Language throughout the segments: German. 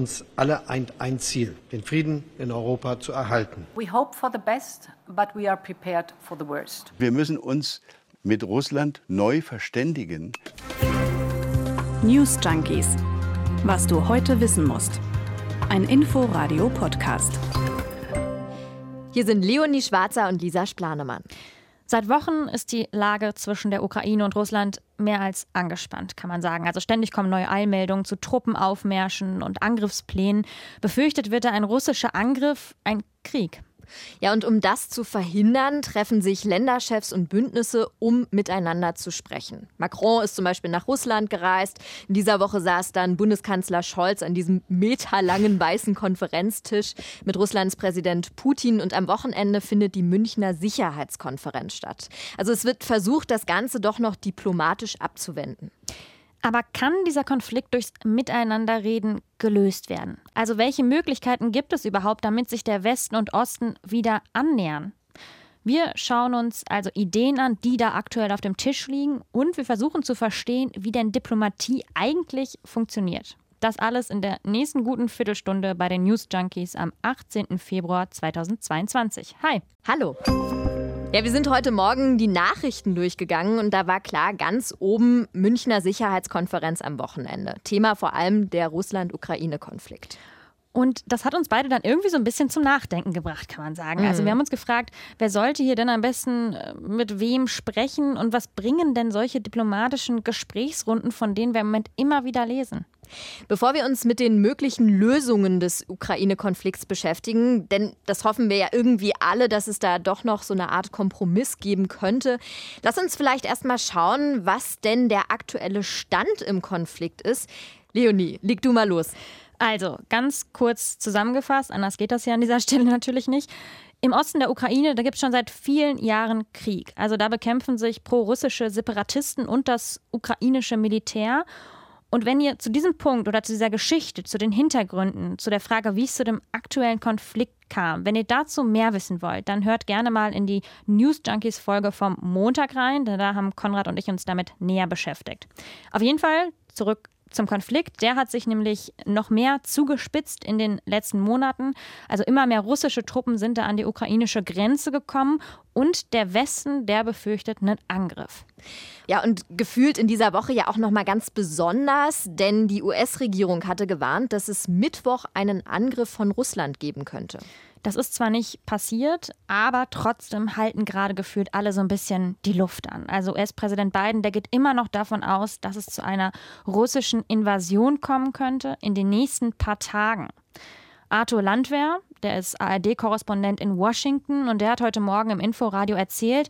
Uns alle eint ein Ziel, den Frieden in Europa zu erhalten. We hope for the best, but we are prepared for the worst. Wir müssen uns mit Russland neu verständigen. News Junkies. Was du heute wissen musst. Ein Info-Radio-Podcast. Hier sind Leonie Schwarzer und Lisa Splanemann. Seit Wochen ist die Lage zwischen der Ukraine und Russland mehr als angespannt, kann man sagen. Also ständig kommen neue Eilmeldungen zu Truppenaufmärschen und Angriffsplänen. Befürchtet wird da ein russischer Angriff, ein Krieg. Ja, und um das zu verhindern, treffen sich Länderchefs und Bündnisse, um miteinander zu sprechen. Macron ist zum Beispiel nach Russland gereist. In dieser Woche saß dann Bundeskanzler Scholz an diesem meterlangen weißen Konferenztisch mit Russlands Präsident Putin. Und am Wochenende findet die Münchner Sicherheitskonferenz statt. Also es wird versucht, das Ganze doch noch diplomatisch abzuwenden. Aber kann dieser Konflikt durchs Miteinanderreden gelöst werden? Also welche Möglichkeiten gibt es überhaupt, damit sich der Westen und Osten wieder annähern? Wir schauen uns also Ideen an, die da aktuell auf dem Tisch liegen und wir versuchen zu verstehen, wie denn Diplomatie eigentlich funktioniert. Das alles in der nächsten guten Viertelstunde bei den News Junkies am 18. Februar 2022. Hi. Hallo. Ja, wir sind heute Morgen die Nachrichten durchgegangen und da war klar, ganz oben Münchner Sicherheitskonferenz am Wochenende. Thema vor allem der Russland-Ukraine-Konflikt. Und das hat uns beide dann irgendwie so ein bisschen zum Nachdenken gebracht, kann man sagen. Also wir haben uns gefragt, wer sollte hier denn am besten äh, mit wem sprechen und was bringen denn solche diplomatischen Gesprächsrunden, von denen wir im Moment immer wieder lesen? Bevor wir uns mit den möglichen Lösungen des Ukraine-Konflikts beschäftigen, denn das hoffen wir ja irgendwie alle, dass es da doch noch so eine Art Kompromiss geben könnte, lass uns vielleicht erstmal schauen, was denn der aktuelle Stand im Konflikt ist. Leonie, leg du mal los. Also, ganz kurz zusammengefasst, anders geht das ja an dieser Stelle natürlich nicht. Im Osten der Ukraine, da gibt es schon seit vielen Jahren Krieg. Also da bekämpfen sich pro-russische Separatisten und das ukrainische Militär. Und wenn ihr zu diesem Punkt oder zu dieser Geschichte, zu den Hintergründen, zu der Frage, wie es zu dem aktuellen Konflikt kam, wenn ihr dazu mehr wissen wollt, dann hört gerne mal in die News Junkies Folge vom Montag rein, denn da haben Konrad und ich uns damit näher beschäftigt. Auf jeden Fall zurück zum Konflikt. Der hat sich nämlich noch mehr zugespitzt in den letzten Monaten. Also immer mehr russische Truppen sind da an die ukrainische Grenze gekommen und der Westen, der befürchtet einen Angriff. Ja, und gefühlt in dieser Woche ja auch noch mal ganz besonders, denn die US-Regierung hatte gewarnt, dass es Mittwoch einen Angriff von Russland geben könnte. Das ist zwar nicht passiert, aber trotzdem halten gerade gefühlt alle so ein bisschen die Luft an. Also US-Präsident Biden, der geht immer noch davon aus, dass es zu einer russischen Invasion kommen könnte in den nächsten paar Tagen. Arthur Landwehr, der ist ARD-Korrespondent in Washington und der hat heute Morgen im Inforadio erzählt,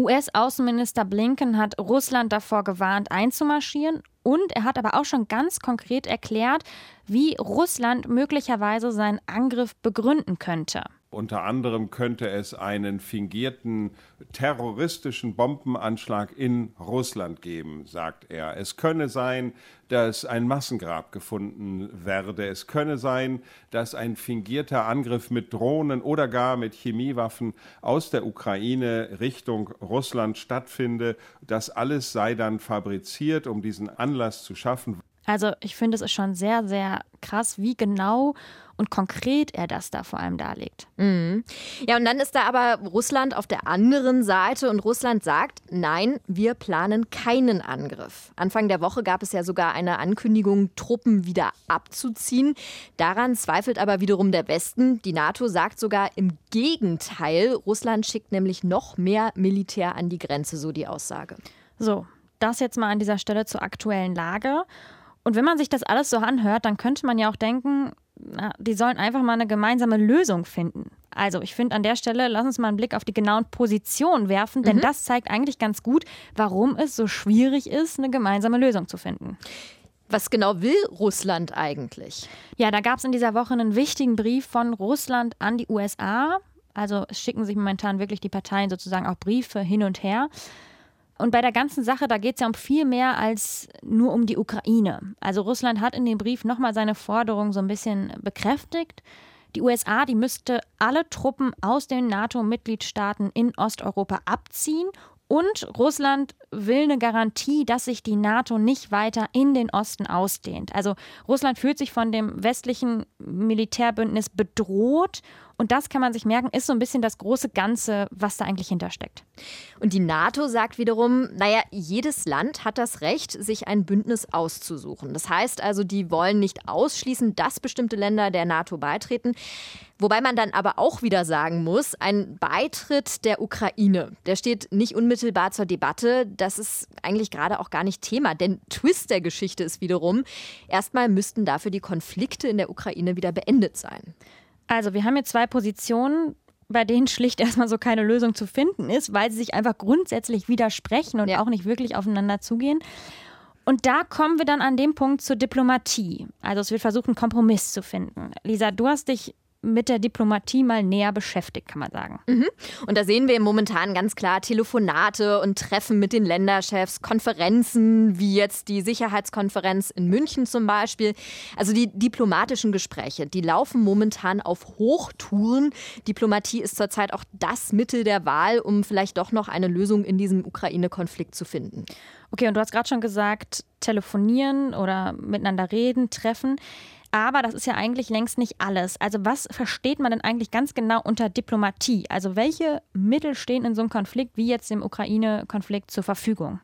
US-Außenminister Blinken hat Russland davor gewarnt, einzumarschieren und er hat aber auch schon ganz konkret erklärt, wie Russland möglicherweise seinen Angriff begründen könnte. Unter anderem könnte es einen fingierten terroristischen Bombenanschlag in Russland geben, sagt er. Es könne sein, dass ein Massengrab gefunden werde. Es könne sein, dass ein fingierter Angriff mit Drohnen oder gar mit Chemiewaffen aus der Ukraine Richtung Russland stattfinde. Das alles sei dann fabriziert, um diesen Anlass zu schaffen. Also ich finde, es ist schon sehr, sehr krass, wie genau und konkret er das da vor allem darlegt. Mhm. Ja, und dann ist da aber Russland auf der anderen Seite und Russland sagt, nein, wir planen keinen Angriff. Anfang der Woche gab es ja sogar eine Ankündigung, Truppen wieder abzuziehen. Daran zweifelt aber wiederum der Westen. Die NATO sagt sogar im Gegenteil, Russland schickt nämlich noch mehr Militär an die Grenze, so die Aussage. So, das jetzt mal an dieser Stelle zur aktuellen Lage. Und wenn man sich das alles so anhört, dann könnte man ja auch denken, na, die sollen einfach mal eine gemeinsame Lösung finden. Also ich finde an der Stelle, lass uns mal einen Blick auf die genauen Positionen werfen, denn mhm. das zeigt eigentlich ganz gut, warum es so schwierig ist, eine gemeinsame Lösung zu finden. Was genau will Russland eigentlich? Ja, da gab es in dieser Woche einen wichtigen Brief von Russland an die USA. Also es schicken sich momentan wirklich die Parteien sozusagen auch Briefe hin und her. Und bei der ganzen Sache, da geht es ja um viel mehr als nur um die Ukraine. Also Russland hat in dem Brief nochmal seine Forderung so ein bisschen bekräftigt. Die USA, die müsste alle Truppen aus den NATO-Mitgliedstaaten in Osteuropa abziehen und Russland will eine Garantie, dass sich die NATO nicht weiter in den Osten ausdehnt. Also Russland fühlt sich von dem westlichen Militärbündnis bedroht und das kann man sich merken, ist so ein bisschen das große Ganze, was da eigentlich hintersteckt. Und die NATO sagt wiederum, naja, jedes Land hat das Recht, sich ein Bündnis auszusuchen. Das heißt also, die wollen nicht ausschließen, dass bestimmte Länder der NATO beitreten. Wobei man dann aber auch wieder sagen muss, ein Beitritt der Ukraine, der steht nicht unmittelbar zur Debatte. Das ist eigentlich gerade auch gar nicht Thema. Denn Twist der Geschichte ist wiederum, erstmal müssten dafür die Konflikte in der Ukraine wieder beendet sein. Also, wir haben hier zwei Positionen, bei denen schlicht erstmal so keine Lösung zu finden ist, weil sie sich einfach grundsätzlich widersprechen und ja. auch nicht wirklich aufeinander zugehen. Und da kommen wir dann an dem Punkt zur Diplomatie. Also es wird versucht, einen Kompromiss zu finden. Lisa, du hast dich mit der Diplomatie mal näher beschäftigt, kann man sagen. Mhm. Und da sehen wir momentan ganz klar Telefonate und Treffen mit den Länderchefs, Konferenzen, wie jetzt die Sicherheitskonferenz in München zum Beispiel. Also die diplomatischen Gespräche, die laufen momentan auf Hochtouren. Diplomatie ist zurzeit auch das Mittel der Wahl, um vielleicht doch noch eine Lösung in diesem Ukraine-Konflikt zu finden. Okay, und du hast gerade schon gesagt, telefonieren oder miteinander reden, treffen. Aber das ist ja eigentlich längst nicht alles. Also was versteht man denn eigentlich ganz genau unter Diplomatie? Also welche Mittel stehen in so einem Konflikt wie jetzt dem Ukraine-Konflikt zur Verfügung?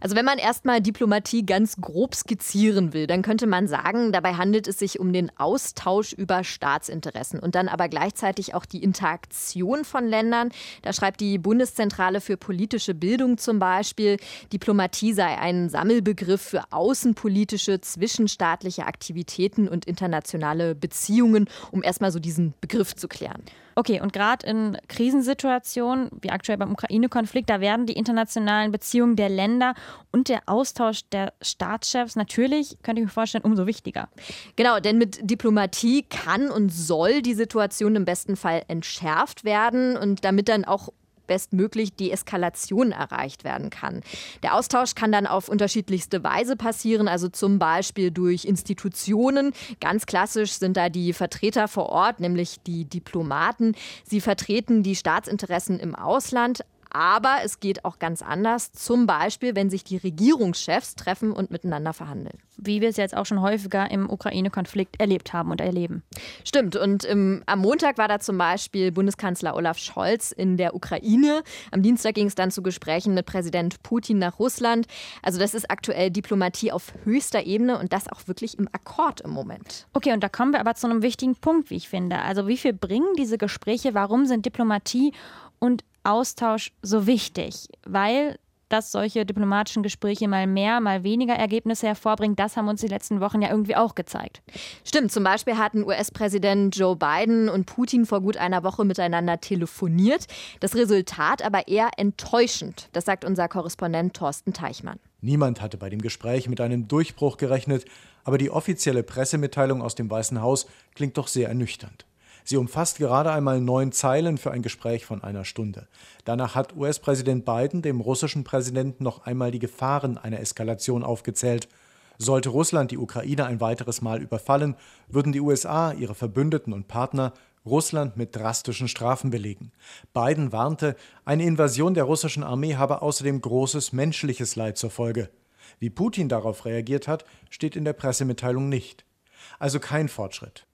Also wenn man erstmal Diplomatie ganz grob skizzieren will, dann könnte man sagen, dabei handelt es sich um den Austausch über Staatsinteressen und dann aber gleichzeitig auch die Interaktion von Ländern. Da schreibt die Bundeszentrale für politische Bildung zum Beispiel, Diplomatie sei ein Sammelbegriff für außenpolitische, zwischenstaatliche Aktivitäten und internationale Beziehungen, um erstmal so diesen Begriff zu klären. Okay, und gerade in Krisensituationen, wie aktuell beim Ukraine-Konflikt, da werden die internationalen Beziehungen der Länder und der Austausch der Staatschefs natürlich, könnte ich mir vorstellen, umso wichtiger. Genau, denn mit Diplomatie kann und soll die Situation im besten Fall entschärft werden und damit dann auch bestmöglich Deeskalation erreicht werden kann. Der Austausch kann dann auf unterschiedlichste Weise passieren, also zum Beispiel durch Institutionen. Ganz klassisch sind da die Vertreter vor Ort, nämlich die Diplomaten. Sie vertreten die Staatsinteressen im Ausland, aber es geht auch ganz anders, zum Beispiel, wenn sich die Regierungschefs treffen und miteinander verhandeln. Wie wir es jetzt auch schon häufiger im Ukraine-Konflikt erlebt haben und erleben. Stimmt. Und im, am Montag war da zum Beispiel Bundeskanzler Olaf Scholz in der Ukraine. Am Dienstag ging es dann zu Gesprächen mit Präsident Putin nach Russland. Also das ist aktuell Diplomatie auf höchster Ebene und das auch wirklich im Akkord im Moment. Okay, und da kommen wir aber zu einem wichtigen Punkt, wie ich finde. Also wie viel bringen diese Gespräche? Warum sind Diplomatie und Austausch so wichtig, weil dass solche diplomatischen Gespräche mal mehr, mal weniger Ergebnisse hervorbringen, das haben uns die letzten Wochen ja irgendwie auch gezeigt. Stimmt, zum Beispiel hatten US-Präsident Joe Biden und Putin vor gut einer Woche miteinander telefoniert. Das Resultat aber eher enttäuschend, das sagt unser Korrespondent Thorsten Teichmann. Niemand hatte bei dem Gespräch mit einem Durchbruch gerechnet, aber die offizielle Pressemitteilung aus dem Weißen Haus klingt doch sehr ernüchternd. Sie umfasst gerade einmal neun Zeilen für ein Gespräch von einer Stunde. Danach hat US-Präsident Biden dem russischen Präsidenten noch einmal die Gefahren einer Eskalation aufgezählt. Sollte Russland die Ukraine ein weiteres Mal überfallen, würden die USA, ihre Verbündeten und Partner Russland mit drastischen Strafen belegen. Biden warnte, eine Invasion der russischen Armee habe außerdem großes menschliches Leid zur Folge. Wie Putin darauf reagiert hat, steht in der Pressemitteilung nicht. Also kein Fortschritt.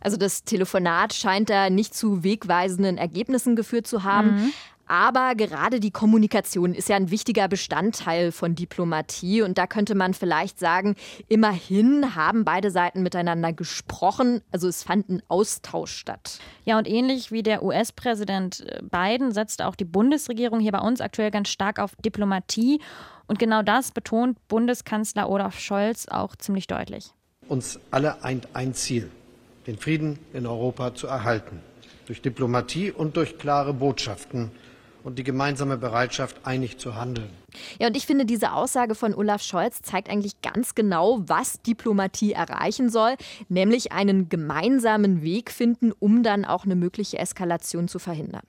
Also das Telefonat scheint da nicht zu wegweisenden Ergebnissen geführt zu haben. Mhm. Aber gerade die Kommunikation ist ja ein wichtiger Bestandteil von Diplomatie. Und da könnte man vielleicht sagen, immerhin haben beide Seiten miteinander gesprochen. Also es fand ein Austausch statt. Ja, und ähnlich wie der US-Präsident Biden setzt auch die Bundesregierung hier bei uns aktuell ganz stark auf Diplomatie. Und genau das betont Bundeskanzler Olaf Scholz auch ziemlich deutlich. Uns alle eint ein Ziel den Frieden in Europa zu erhalten, durch Diplomatie und durch klare Botschaften und die gemeinsame Bereitschaft, einig zu handeln. Ja, und ich finde, diese Aussage von Olaf Scholz zeigt eigentlich ganz genau, was Diplomatie erreichen soll, nämlich einen gemeinsamen Weg finden, um dann auch eine mögliche Eskalation zu verhindern.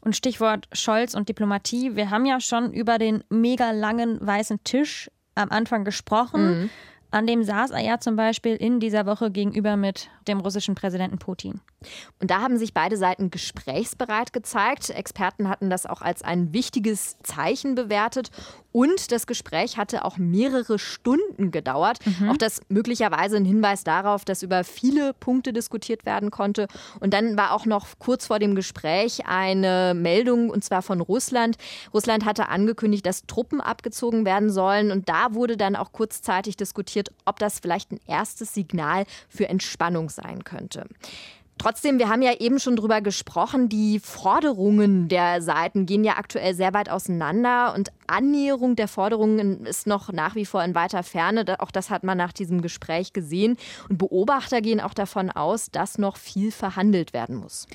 Und Stichwort Scholz und Diplomatie. Wir haben ja schon über den mega langen weißen Tisch am Anfang gesprochen. Mhm. An dem saß er ja zum Beispiel in dieser Woche gegenüber mit dem russischen Präsidenten Putin. Und da haben sich beide Seiten gesprächsbereit gezeigt. Experten hatten das auch als ein wichtiges Zeichen bewertet. Und das Gespräch hatte auch mehrere Stunden gedauert. Mhm. Auch das möglicherweise ein Hinweis darauf, dass über viele Punkte diskutiert werden konnte. Und dann war auch noch kurz vor dem Gespräch eine Meldung, und zwar von Russland. Russland hatte angekündigt, dass Truppen abgezogen werden sollen. Und da wurde dann auch kurzzeitig diskutiert, ob das vielleicht ein erstes Signal für Entspannung sein könnte. Trotzdem, wir haben ja eben schon drüber gesprochen, die Forderungen der Seiten gehen ja aktuell sehr weit auseinander und Annäherung der Forderungen ist noch nach wie vor in weiter Ferne. Auch das hat man nach diesem Gespräch gesehen. Und Beobachter gehen auch davon aus, dass noch viel verhandelt werden muss.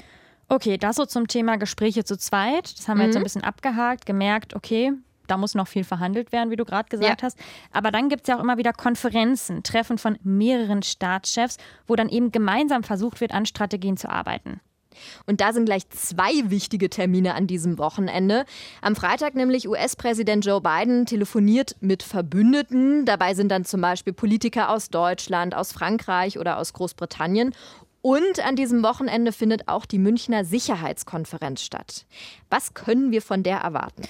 Okay, das so zum Thema Gespräche zu zweit. Das haben wir mhm. jetzt ein bisschen abgehakt, gemerkt, okay, da muss noch viel verhandelt werden, wie du gerade gesagt ja. hast. Aber dann gibt es ja auch immer wieder Konferenzen, Treffen von mehreren Staatschefs, wo dann eben gemeinsam versucht wird, an Strategien zu arbeiten. Und da sind gleich zwei wichtige Termine an diesem Wochenende. Am Freitag nämlich US-Präsident Joe Biden telefoniert mit Verbündeten. Dabei sind dann zum Beispiel Politiker aus Deutschland, aus Frankreich oder aus Großbritannien. Und an diesem Wochenende findet auch die Münchner Sicherheitskonferenz statt. Was können wir von der erwarten?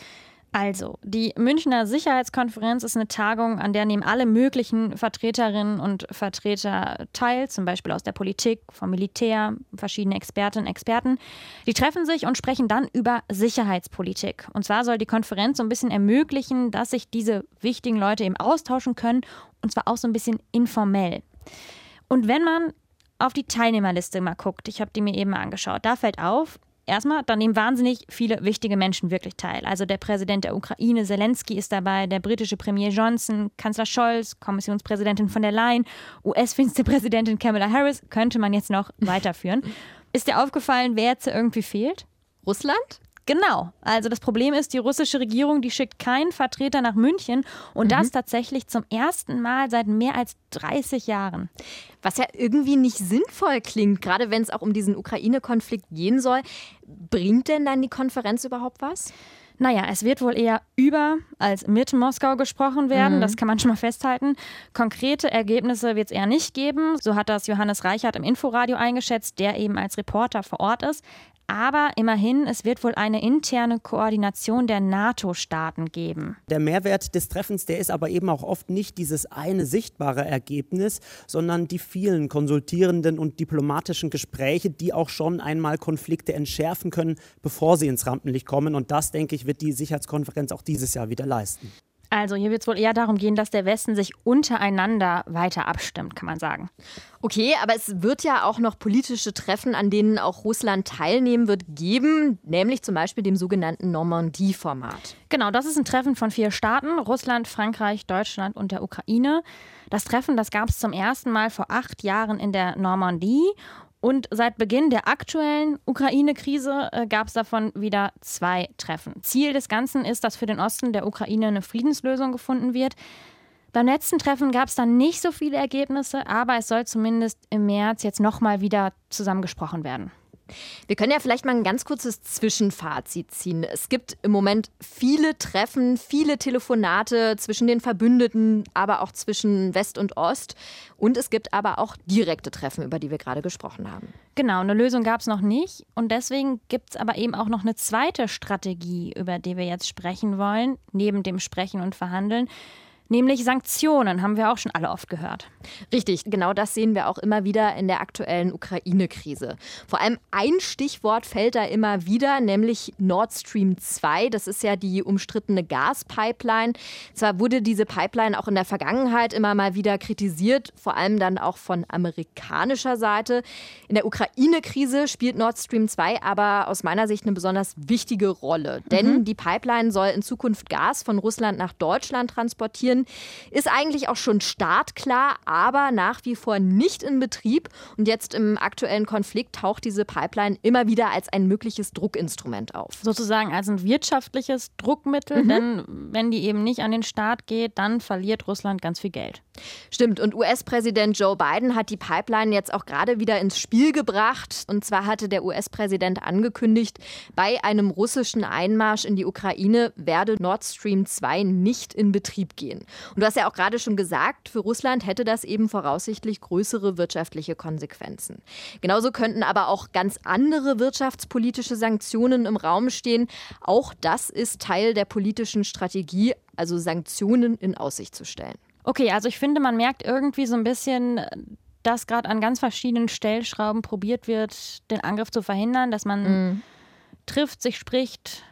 Also, die Münchner Sicherheitskonferenz ist eine Tagung, an der nehmen alle möglichen Vertreterinnen und Vertreter teil, zum Beispiel aus der Politik, vom Militär, verschiedene Expertinnen und Experten. Die treffen sich und sprechen dann über Sicherheitspolitik. Und zwar soll die Konferenz so ein bisschen ermöglichen, dass sich diese wichtigen Leute eben austauschen können, und zwar auch so ein bisschen informell. Und wenn man auf die Teilnehmerliste mal guckt, ich habe die mir eben angeschaut, da fällt auf, Erstmal, da nehmen wahnsinnig viele wichtige Menschen wirklich teil. Also der Präsident der Ukraine, Zelensky, ist dabei, der britische Premier Johnson, Kanzler Scholz, Kommissionspräsidentin von der Leyen, US-Vizepräsidentin Kamala Harris, könnte man jetzt noch weiterführen. Ist dir aufgefallen, wer jetzt irgendwie fehlt? Russland? Genau. Also das Problem ist, die russische Regierung, die schickt keinen Vertreter nach München und mhm. das tatsächlich zum ersten Mal seit mehr als 30 Jahren. Was ja irgendwie nicht sinnvoll klingt, gerade wenn es auch um diesen Ukraine-Konflikt gehen soll. Bringt denn dann die Konferenz überhaupt was? Naja, es wird wohl eher über als mit Moskau gesprochen werden, mhm. das kann man schon mal festhalten. Konkrete Ergebnisse wird es eher nicht geben, so hat das Johannes Reichert im Inforadio eingeschätzt, der eben als Reporter vor Ort ist. Aber immerhin, es wird wohl eine interne Koordination der NATO-Staaten geben. Der Mehrwert des Treffens, der ist aber eben auch oft nicht dieses eine sichtbare Ergebnis, sondern die vielen konsultierenden und diplomatischen Gespräche, die auch schon einmal Konflikte entschärfen können, bevor sie ins Rampenlicht kommen. Und das, denke ich, wird die Sicherheitskonferenz auch dieses Jahr wieder leisten. Also hier wird es wohl eher darum gehen, dass der Westen sich untereinander weiter abstimmt, kann man sagen. Okay, aber es wird ja auch noch politische Treffen, an denen auch Russland teilnehmen wird, geben, nämlich zum Beispiel dem sogenannten Normandie-Format. Genau, das ist ein Treffen von vier Staaten, Russland, Frankreich, Deutschland und der Ukraine. Das Treffen, das gab es zum ersten Mal vor acht Jahren in der Normandie und seit Beginn der aktuellen Ukraine-Krise äh, gab es davon wieder zwei Treffen. Ziel des Ganzen ist, dass für den Osten der Ukraine eine Friedenslösung gefunden wird. Beim letzten Treffen gab es dann nicht so viele Ergebnisse, aber es soll zumindest im März jetzt nochmal wieder zusammengesprochen werden. Wir können ja vielleicht mal ein ganz kurzes Zwischenfazit ziehen. Es gibt im Moment viele Treffen, viele Telefonate zwischen den Verbündeten, aber auch zwischen West und Ost. Und es gibt aber auch direkte Treffen, über die wir gerade gesprochen haben. Genau, eine Lösung gab es noch nicht. Und deswegen gibt es aber eben auch noch eine zweite Strategie, über die wir jetzt sprechen wollen, neben dem Sprechen und Verhandeln nämlich Sanktionen, haben wir auch schon alle oft gehört. Richtig, genau das sehen wir auch immer wieder in der aktuellen Ukraine-Krise. Vor allem ein Stichwort fällt da immer wieder, nämlich Nord Stream 2. Das ist ja die umstrittene Gaspipeline. Zwar wurde diese Pipeline auch in der Vergangenheit immer mal wieder kritisiert, vor allem dann auch von amerikanischer Seite. In der Ukraine-Krise spielt Nord Stream 2 aber aus meiner Sicht eine besonders wichtige Rolle. Denn mhm. die Pipeline soll in Zukunft Gas von Russland nach Deutschland transportieren ist eigentlich auch schon startklar, aber nach wie vor nicht in Betrieb. Und jetzt im aktuellen Konflikt taucht diese Pipeline immer wieder als ein mögliches Druckinstrument auf. Sozusagen als ein wirtschaftliches Druckmittel, mhm. denn wenn die eben nicht an den Start geht, dann verliert Russland ganz viel Geld. Stimmt. Und US-Präsident Joe Biden hat die Pipeline jetzt auch gerade wieder ins Spiel gebracht. Und zwar hatte der US-Präsident angekündigt, bei einem russischen Einmarsch in die Ukraine werde Nord Stream 2 nicht in Betrieb gehen. Und du hast ja auch gerade schon gesagt, für Russland hätte das eben voraussichtlich größere wirtschaftliche Konsequenzen. Genauso könnten aber auch ganz andere wirtschaftspolitische Sanktionen im Raum stehen. Auch das ist Teil der politischen Strategie, also Sanktionen in Aussicht zu stellen. Okay, also ich finde, man merkt irgendwie so ein bisschen, dass gerade an ganz verschiedenen Stellschrauben probiert wird, den Angriff zu verhindern, dass man mhm. trifft, sich spricht,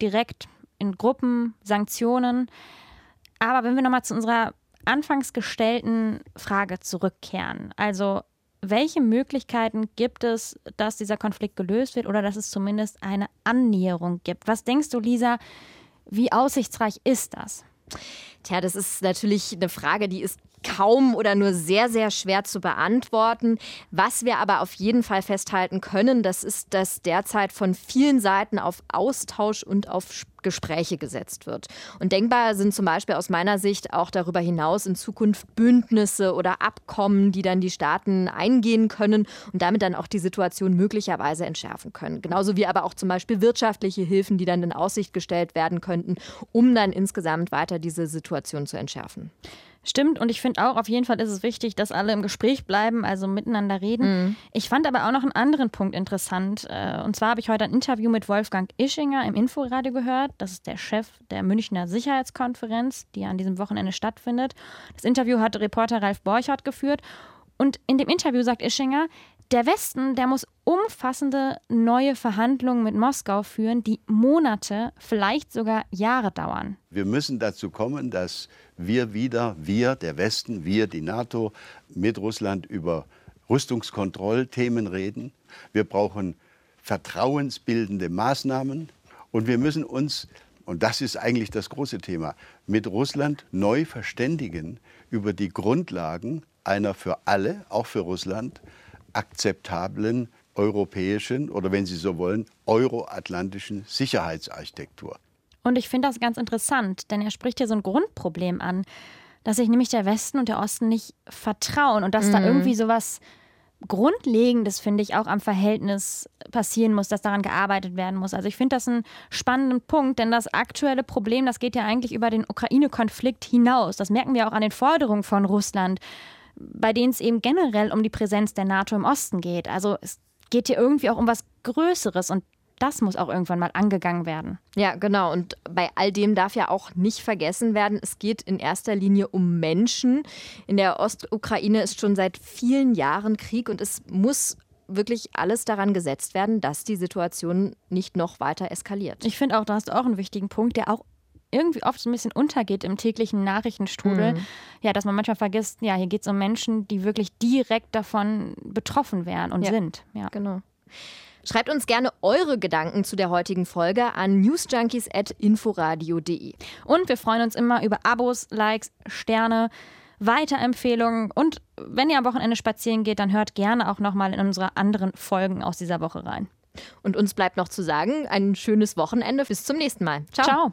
direkt in Gruppen, Sanktionen. Aber wenn wir nochmal zu unserer anfangs gestellten Frage zurückkehren, also welche Möglichkeiten gibt es, dass dieser Konflikt gelöst wird oder dass es zumindest eine Annäherung gibt? Was denkst du, Lisa, wie aussichtsreich ist das? Tja, das ist natürlich eine Frage, die ist kaum oder nur sehr, sehr schwer zu beantworten. Was wir aber auf jeden Fall festhalten können, das ist, dass derzeit von vielen Seiten auf Austausch und auf Gespräche gesetzt wird. Und denkbar sind zum Beispiel aus meiner Sicht auch darüber hinaus in Zukunft Bündnisse oder Abkommen, die dann die Staaten eingehen können und damit dann auch die Situation möglicherweise entschärfen können. Genauso wie aber auch zum Beispiel wirtschaftliche Hilfen, die dann in Aussicht gestellt werden könnten, um dann insgesamt weiter diese Situation zu entschärfen. Stimmt, und ich finde auch, auf jeden Fall ist es wichtig, dass alle im Gespräch bleiben, also miteinander reden. Mhm. Ich fand aber auch noch einen anderen Punkt interessant. Äh, und zwar habe ich heute ein Interview mit Wolfgang Ischinger im Inforadio gehört. Das ist der Chef der Münchner Sicherheitskonferenz, die an diesem Wochenende stattfindet. Das Interview hat Reporter Ralf Borchardt geführt. Und in dem Interview sagt Ischinger, der Westen, der muss umfassende neue Verhandlungen mit Moskau führen, die Monate, vielleicht sogar Jahre dauern. Wir müssen dazu kommen, dass wir wieder, wir, der Westen, wir, die NATO, mit Russland über Rüstungskontrollthemen reden. Wir brauchen vertrauensbildende Maßnahmen und wir müssen uns, und das ist eigentlich das große Thema, mit Russland neu verständigen über die Grundlagen einer für alle, auch für Russland, akzeptablen europäischen oder wenn Sie so wollen, euroatlantischen Sicherheitsarchitektur. Und ich finde das ganz interessant, denn er spricht hier so ein Grundproblem an, dass sich nämlich der Westen und der Osten nicht vertrauen und dass mhm. da irgendwie so was Grundlegendes, finde ich, auch am Verhältnis passieren muss, dass daran gearbeitet werden muss. Also ich finde das einen spannenden Punkt, denn das aktuelle Problem, das geht ja eigentlich über den Ukraine-Konflikt hinaus. Das merken wir auch an den Forderungen von Russland bei denen es eben generell um die Präsenz der NATO im Osten geht. Also es geht hier irgendwie auch um was Größeres und das muss auch irgendwann mal angegangen werden. Ja, genau. Und bei all dem darf ja auch nicht vergessen werden, es geht in erster Linie um Menschen. In der Ostukraine ist schon seit vielen Jahren Krieg und es muss wirklich alles daran gesetzt werden, dass die Situation nicht noch weiter eskaliert. Ich finde auch, da hast du auch einen wichtigen Punkt, der auch irgendwie oft so ein bisschen untergeht im täglichen Nachrichtenstrudel. Mhm. Ja, dass man manchmal vergisst, ja, hier geht es um Menschen, die wirklich direkt davon betroffen wären und ja. sind. Ja, genau. Schreibt uns gerne eure Gedanken zu der heutigen Folge an newsjunkies.inforadio.de. Und wir freuen uns immer über Abos, Likes, Sterne, Weiterempfehlungen und wenn ihr am Wochenende spazieren geht, dann hört gerne auch nochmal in unsere anderen Folgen aus dieser Woche rein. Und uns bleibt noch zu sagen, ein schönes Wochenende. Bis zum nächsten Mal. Ciao. Ciao.